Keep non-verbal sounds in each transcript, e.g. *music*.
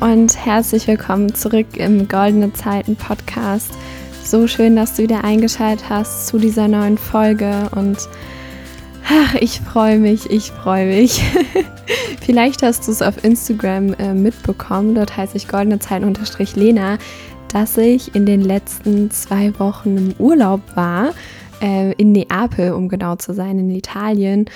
und herzlich willkommen zurück im Goldene Zeiten Podcast. So schön, dass du wieder eingeschaltet hast zu dieser neuen Folge und ach, ich freue mich, ich freue mich. *laughs* Vielleicht hast du es auf Instagram äh, mitbekommen, dort heiße ich Goldene Zeiten-Lena, dass ich in den letzten zwei Wochen im Urlaub war, äh, in Neapel, um genau zu sein, in Italien.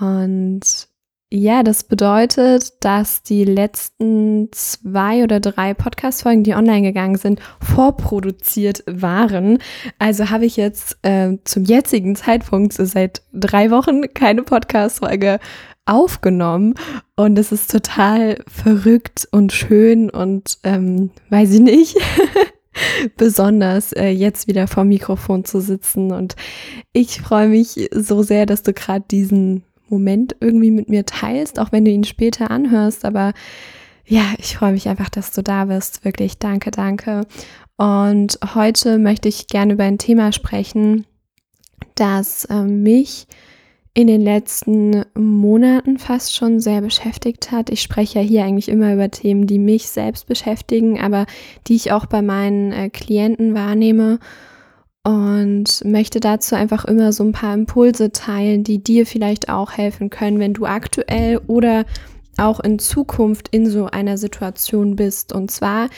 Und ja, das bedeutet, dass die letzten zwei oder drei Podcast-Folgen, die online gegangen sind, vorproduziert waren. Also habe ich jetzt äh, zum jetzigen Zeitpunkt seit drei Wochen keine Podcast-Folge aufgenommen. Und es ist total verrückt und schön und ähm, weiß ich nicht. *laughs* besonders äh, jetzt wieder vor Mikrofon zu sitzen. Und ich freue mich so sehr, dass du gerade diesen Moment irgendwie mit mir teilst, auch wenn du ihn später anhörst. Aber ja, ich freue mich einfach, dass du da bist. Wirklich, danke, danke. Und heute möchte ich gerne über ein Thema sprechen, das äh, mich in den letzten Monaten fast schon sehr beschäftigt hat. Ich spreche ja hier eigentlich immer über Themen, die mich selbst beschäftigen, aber die ich auch bei meinen äh, Klienten wahrnehme und möchte dazu einfach immer so ein paar Impulse teilen, die dir vielleicht auch helfen können, wenn du aktuell oder auch in Zukunft in so einer Situation bist. Und zwar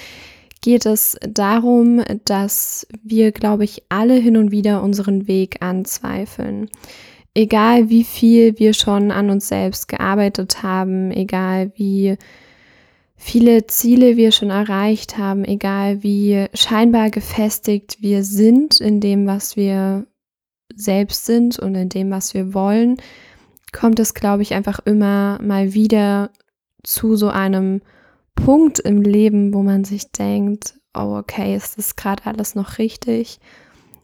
geht es darum, dass wir, glaube ich, alle hin und wieder unseren Weg anzweifeln. Egal wie viel wir schon an uns selbst gearbeitet haben, egal wie viele Ziele wir schon erreicht haben, egal wie scheinbar gefestigt wir sind in dem, was wir selbst sind und in dem, was wir wollen, kommt es, glaube ich, einfach immer mal wieder zu so einem Punkt im Leben, wo man sich denkt, oh okay, ist das gerade alles noch richtig?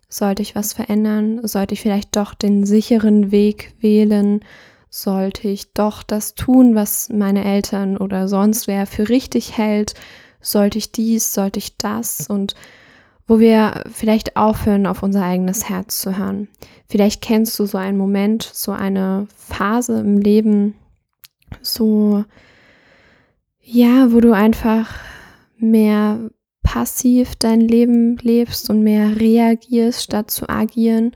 Sollte ich was verändern? Sollte ich vielleicht doch den sicheren Weg wählen? Sollte ich doch das tun, was meine Eltern oder sonst wer für richtig hält, sollte ich dies, sollte ich das? Und wo wir vielleicht aufhören, auf unser eigenes Herz zu hören. Vielleicht kennst du so einen Moment, so eine Phase im Leben, so, ja, wo du einfach mehr passiv dein Leben lebst und mehr reagierst, statt zu agieren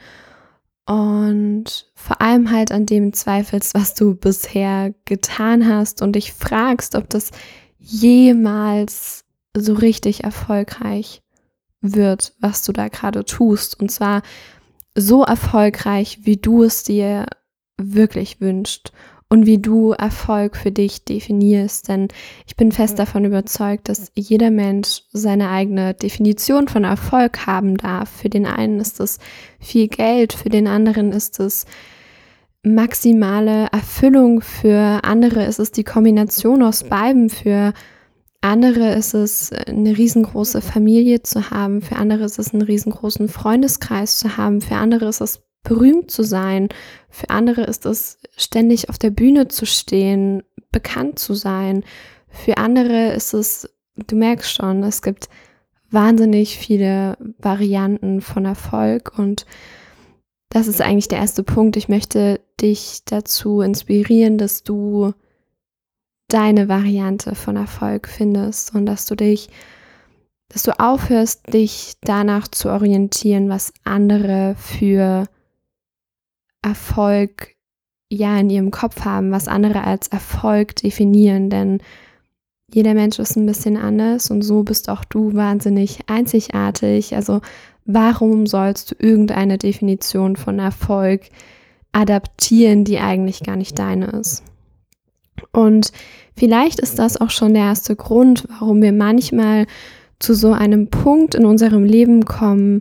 und vor allem halt an dem zweifelst, was du bisher getan hast und dich fragst, ob das jemals so richtig erfolgreich wird, was du da gerade tust. Und zwar so erfolgreich, wie du es dir wirklich wünschst und wie du Erfolg für dich definierst. Denn ich bin fest davon überzeugt, dass jeder Mensch seine eigene Definition von Erfolg haben darf. Für den einen ist es viel Geld, für den anderen ist es maximale Erfüllung, für andere ist es die Kombination aus beiden, für andere ist es eine riesengroße Familie zu haben, für andere ist es einen riesengroßen Freundeskreis zu haben, für andere ist es berühmt zu sein. Für andere ist es ständig auf der Bühne zu stehen, bekannt zu sein. Für andere ist es, du merkst schon, es gibt wahnsinnig viele Varianten von Erfolg und das ist eigentlich der erste Punkt. Ich möchte dich dazu inspirieren, dass du deine Variante von Erfolg findest und dass du dich, dass du aufhörst, dich danach zu orientieren, was andere für Erfolg ja in ihrem Kopf haben, was andere als Erfolg definieren, denn jeder Mensch ist ein bisschen anders und so bist auch du wahnsinnig einzigartig. Also warum sollst du irgendeine Definition von Erfolg adaptieren, die eigentlich gar nicht deine ist? Und vielleicht ist das auch schon der erste Grund, warum wir manchmal zu so einem Punkt in unserem Leben kommen,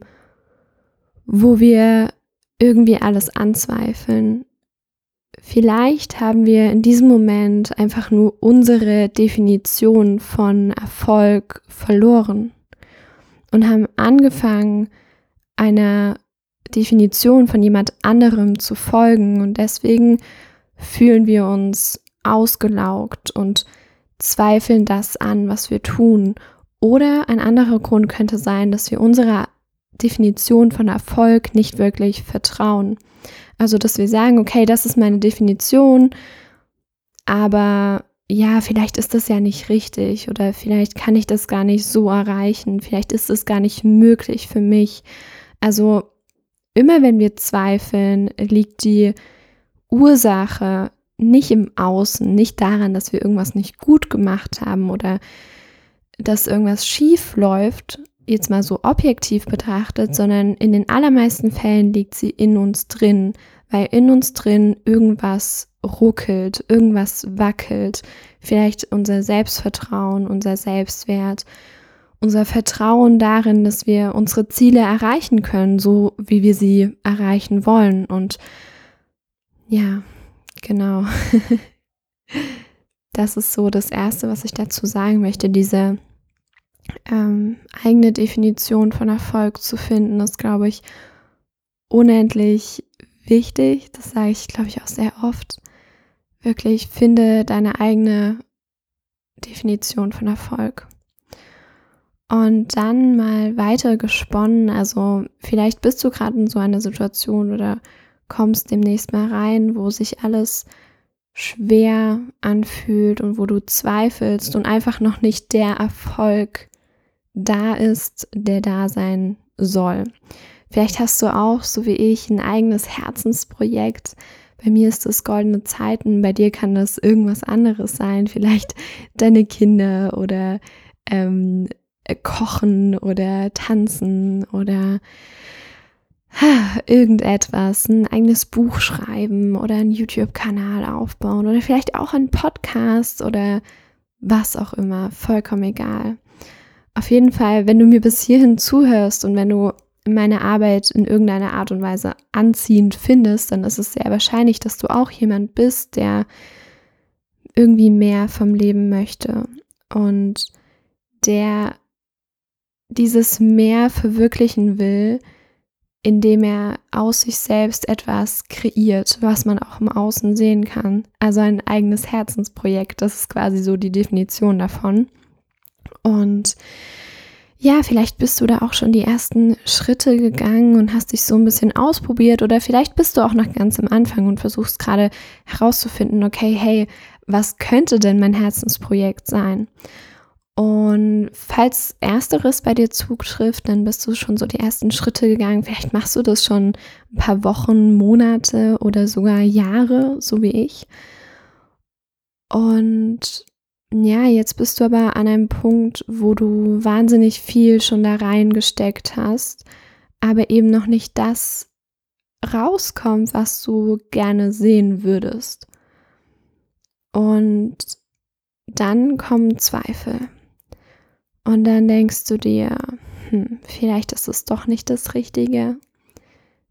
wo wir irgendwie alles anzweifeln. Vielleicht haben wir in diesem Moment einfach nur unsere Definition von Erfolg verloren und haben angefangen, einer Definition von jemand anderem zu folgen und deswegen fühlen wir uns ausgelaugt und zweifeln das an, was wir tun. Oder ein anderer Grund könnte sein, dass wir unserer Definition von Erfolg nicht wirklich vertrauen. Also, dass wir sagen, okay, das ist meine Definition, aber ja, vielleicht ist das ja nicht richtig oder vielleicht kann ich das gar nicht so erreichen, vielleicht ist es gar nicht möglich für mich. Also immer wenn wir zweifeln, liegt die Ursache nicht im Außen, nicht daran, dass wir irgendwas nicht gut gemacht haben oder dass irgendwas schief läuft, jetzt mal so objektiv betrachtet, sondern in den allermeisten Fällen liegt sie in uns drin, weil in uns drin irgendwas ruckelt, irgendwas wackelt, vielleicht unser Selbstvertrauen, unser Selbstwert, unser Vertrauen darin, dass wir unsere Ziele erreichen können, so wie wir sie erreichen wollen. Und ja, genau. *laughs* das ist so das Erste, was ich dazu sagen möchte. Diese ähm, eigene Definition von Erfolg zu finden, ist, glaube ich, unendlich wichtig. Das sage ich, glaube ich, auch sehr oft. Wirklich finde deine eigene Definition von Erfolg. Und dann mal weiter gesponnen, also vielleicht bist du gerade in so einer Situation oder kommst demnächst mal rein, wo sich alles schwer anfühlt und wo du zweifelst und einfach noch nicht der Erfolg da ist, der da sein soll. Vielleicht hast du auch, so wie ich, ein eigenes Herzensprojekt. Bei mir ist es goldene Zeiten, bei dir kann das irgendwas anderes sein, vielleicht deine Kinder oder ähm, Kochen oder Tanzen oder irgendetwas, ein eigenes Buch schreiben oder einen YouTube-Kanal aufbauen oder vielleicht auch einen Podcast oder was auch immer, vollkommen egal. Auf jeden Fall, wenn du mir bis hierhin zuhörst und wenn du meine Arbeit in irgendeiner Art und Weise anziehend findest, dann ist es sehr wahrscheinlich, dass du auch jemand bist, der irgendwie mehr vom Leben möchte und der dieses mehr verwirklichen will, indem er aus sich selbst etwas kreiert, was man auch im Außen sehen kann. Also ein eigenes Herzensprojekt, das ist quasi so die Definition davon. Und ja, vielleicht bist du da auch schon die ersten Schritte gegangen und hast dich so ein bisschen ausprobiert oder vielleicht bist du auch noch ganz am Anfang und versuchst gerade herauszufinden, okay, hey, was könnte denn mein Herzensprojekt sein? Und falls ersteres bei dir zutrifft, dann bist du schon so die ersten Schritte gegangen. Vielleicht machst du das schon ein paar Wochen, Monate oder sogar Jahre, so wie ich. Und ja, jetzt bist du aber an einem Punkt, wo du wahnsinnig viel schon da reingesteckt hast, aber eben noch nicht das rauskommt, was du gerne sehen würdest. Und dann kommen Zweifel. Und dann denkst du dir, hm, vielleicht ist es doch nicht das Richtige.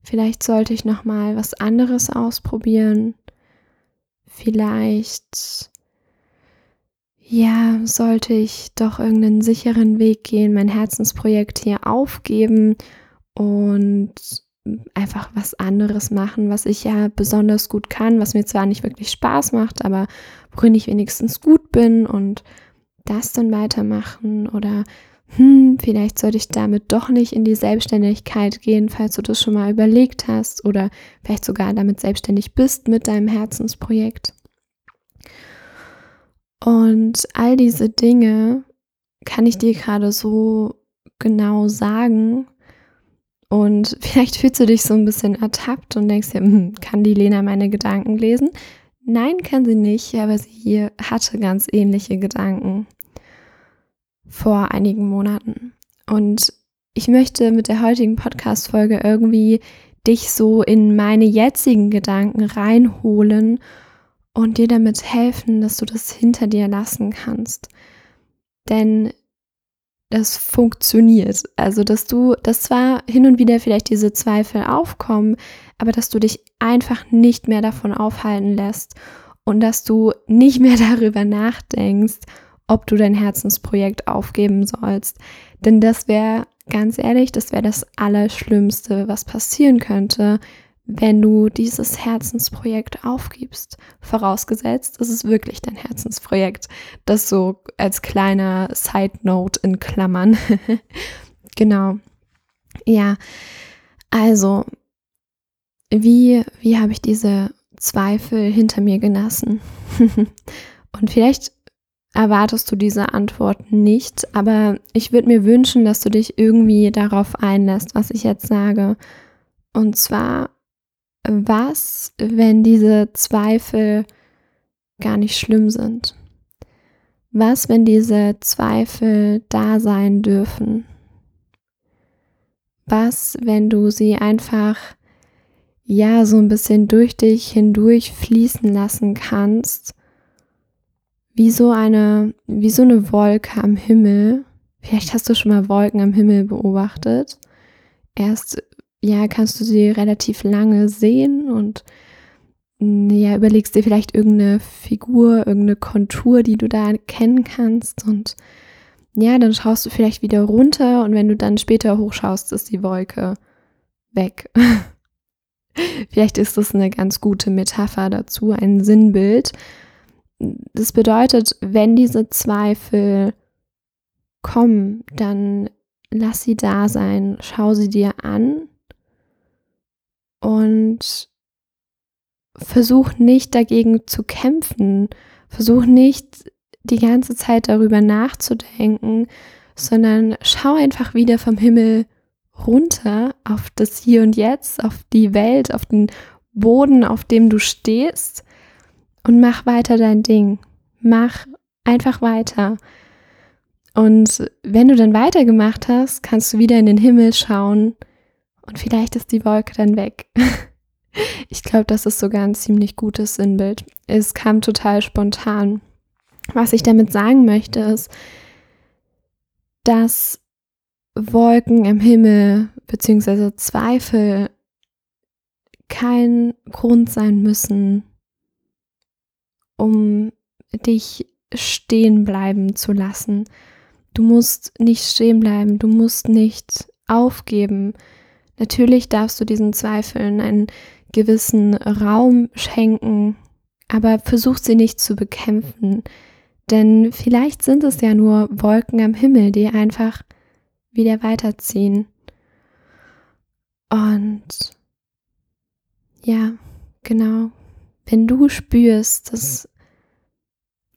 Vielleicht sollte ich noch mal was anderes ausprobieren. Vielleicht ja, sollte ich doch irgendeinen sicheren Weg gehen, mein Herzensprojekt hier aufgeben und einfach was anderes machen, was ich ja besonders gut kann, was mir zwar nicht wirklich Spaß macht, aber worin ich wenigstens gut bin und das dann weitermachen oder hm, vielleicht sollte ich damit doch nicht in die Selbstständigkeit gehen, falls du das schon mal überlegt hast oder vielleicht sogar damit selbstständig bist mit deinem Herzensprojekt. Und all diese Dinge kann ich dir gerade so genau sagen. Und *laughs* vielleicht fühlst du dich so ein bisschen ertappt und denkst dir, hm, kann die Lena meine Gedanken lesen? Nein, kann sie nicht, aber sie hatte ganz ähnliche Gedanken vor einigen Monaten. Und ich möchte mit der heutigen Podcast-Folge irgendwie dich so in meine jetzigen Gedanken reinholen und dir damit helfen, dass du das hinter dir lassen kannst. Denn das funktioniert. Also, dass du, dass zwar hin und wieder vielleicht diese Zweifel aufkommen, aber dass du dich einfach nicht mehr davon aufhalten lässt und dass du nicht mehr *laughs* darüber nachdenkst, ob du dein Herzensprojekt aufgeben sollst. Denn das wäre, ganz ehrlich, das wäre das Allerschlimmste, was passieren könnte, wenn du dieses Herzensprojekt aufgibst. Vorausgesetzt, es ist wirklich dein Herzensprojekt. Das so als kleiner Side Note in Klammern. *laughs* genau. Ja, also, wie, wie habe ich diese Zweifel hinter mir gelassen? *laughs* Und vielleicht erwartest du diese Antwort nicht, aber ich würde mir wünschen, dass du dich irgendwie darauf einlässt, was ich jetzt sage. Und zwar, was, wenn diese Zweifel gar nicht schlimm sind? Was, wenn diese Zweifel da sein dürfen? Was, wenn du sie einfach ja so ein bisschen durch dich hindurch fließen lassen kannst wie so eine, wie so eine Wolke am Himmel. Vielleicht hast du schon mal Wolken am Himmel beobachtet. Erst, ja, kannst du sie relativ lange sehen und ja, überlegst dir vielleicht irgendeine Figur, irgendeine Kontur, die du da erkennen kannst und ja, dann schaust du vielleicht wieder runter und wenn du dann später hochschaust, ist die Wolke weg. *laughs* vielleicht ist das eine ganz gute Metapher dazu, ein Sinnbild das bedeutet, wenn diese Zweifel kommen, dann lass sie da sein, schau sie dir an und versuch nicht dagegen zu kämpfen, versuch nicht die ganze Zeit darüber nachzudenken, sondern schau einfach wieder vom Himmel runter auf das Hier und Jetzt, auf die Welt, auf den Boden, auf dem du stehst und mach weiter dein Ding. Mach einfach weiter. Und wenn du dann weitergemacht hast, kannst du wieder in den Himmel schauen und vielleicht ist die Wolke dann weg. *laughs* ich glaube, das ist sogar ein ziemlich gutes Sinnbild. Es kam total spontan. Was ich damit sagen möchte, ist, dass Wolken im Himmel bzw. Zweifel kein Grund sein müssen, um dich stehen bleiben zu lassen. Du musst nicht stehen bleiben, du musst nicht aufgeben. Natürlich darfst du diesen Zweifeln einen gewissen Raum schenken, aber versuch sie nicht zu bekämpfen, denn vielleicht sind es ja nur Wolken am Himmel, die einfach wieder weiterziehen. Und ja, genau, wenn du spürst, dass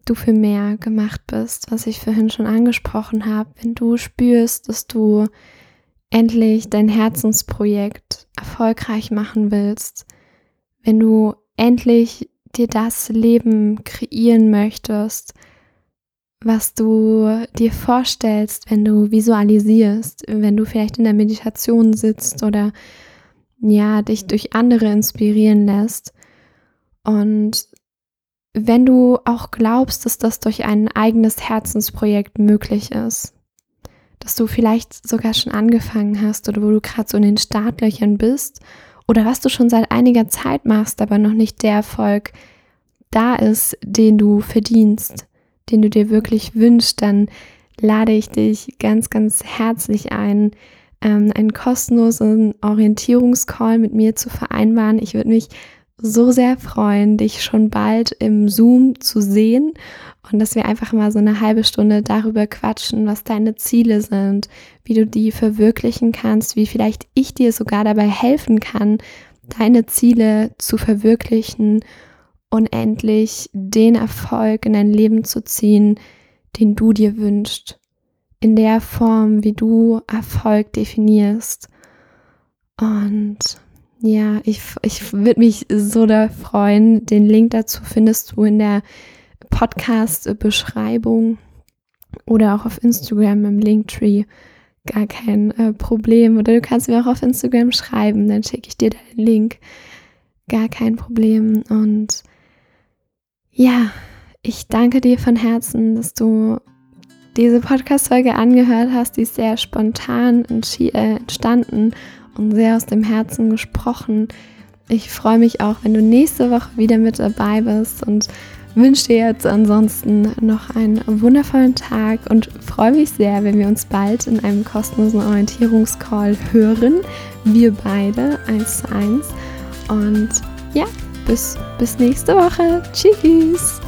du für mehr gemacht bist, was ich vorhin schon angesprochen habe, wenn du spürst, dass du endlich dein Herzensprojekt erfolgreich machen willst, wenn du endlich dir das Leben kreieren möchtest, was du dir vorstellst, wenn du visualisierst, wenn du vielleicht in der Meditation sitzt oder ja, dich durch andere inspirieren lässt. Und wenn du auch glaubst, dass das durch ein eigenes Herzensprojekt möglich ist, dass du vielleicht sogar schon angefangen hast oder wo du gerade so in den Startlöchern bist oder was du schon seit einiger Zeit machst, aber noch nicht der Erfolg da ist, den du verdienst, den du dir wirklich wünschst, dann lade ich dich ganz, ganz herzlich ein, ähm, einen kostenlosen Orientierungscall mit mir zu vereinbaren. Ich würde mich so sehr freuen, dich schon bald im Zoom zu sehen und dass wir einfach mal so eine halbe Stunde darüber quatschen, was deine Ziele sind, wie du die verwirklichen kannst, wie vielleicht ich dir sogar dabei helfen kann, deine Ziele zu verwirklichen und endlich den Erfolg in dein Leben zu ziehen, den du dir wünschst, in der Form, wie du Erfolg definierst. Und ja, ich, ich würde mich so da freuen. Den Link dazu findest du in der Podcast-Beschreibung oder auch auf Instagram im Linktree. Gar kein äh, Problem. Oder du kannst mir auch auf Instagram schreiben, dann schicke ich dir den Link. Gar kein Problem. Und ja, ich danke dir von Herzen, dass du diese Podcast-Folge angehört hast. Die ist sehr spontan äh, entstanden und sehr aus dem Herzen gesprochen. Ich freue mich auch, wenn du nächste Woche wieder mit dabei bist und wünsche dir jetzt ansonsten noch einen wundervollen Tag und freue mich sehr, wenn wir uns bald in einem kostenlosen Orientierungscall hören. Wir beide eins zu eins. Und ja, bis, bis nächste Woche. Tschüss.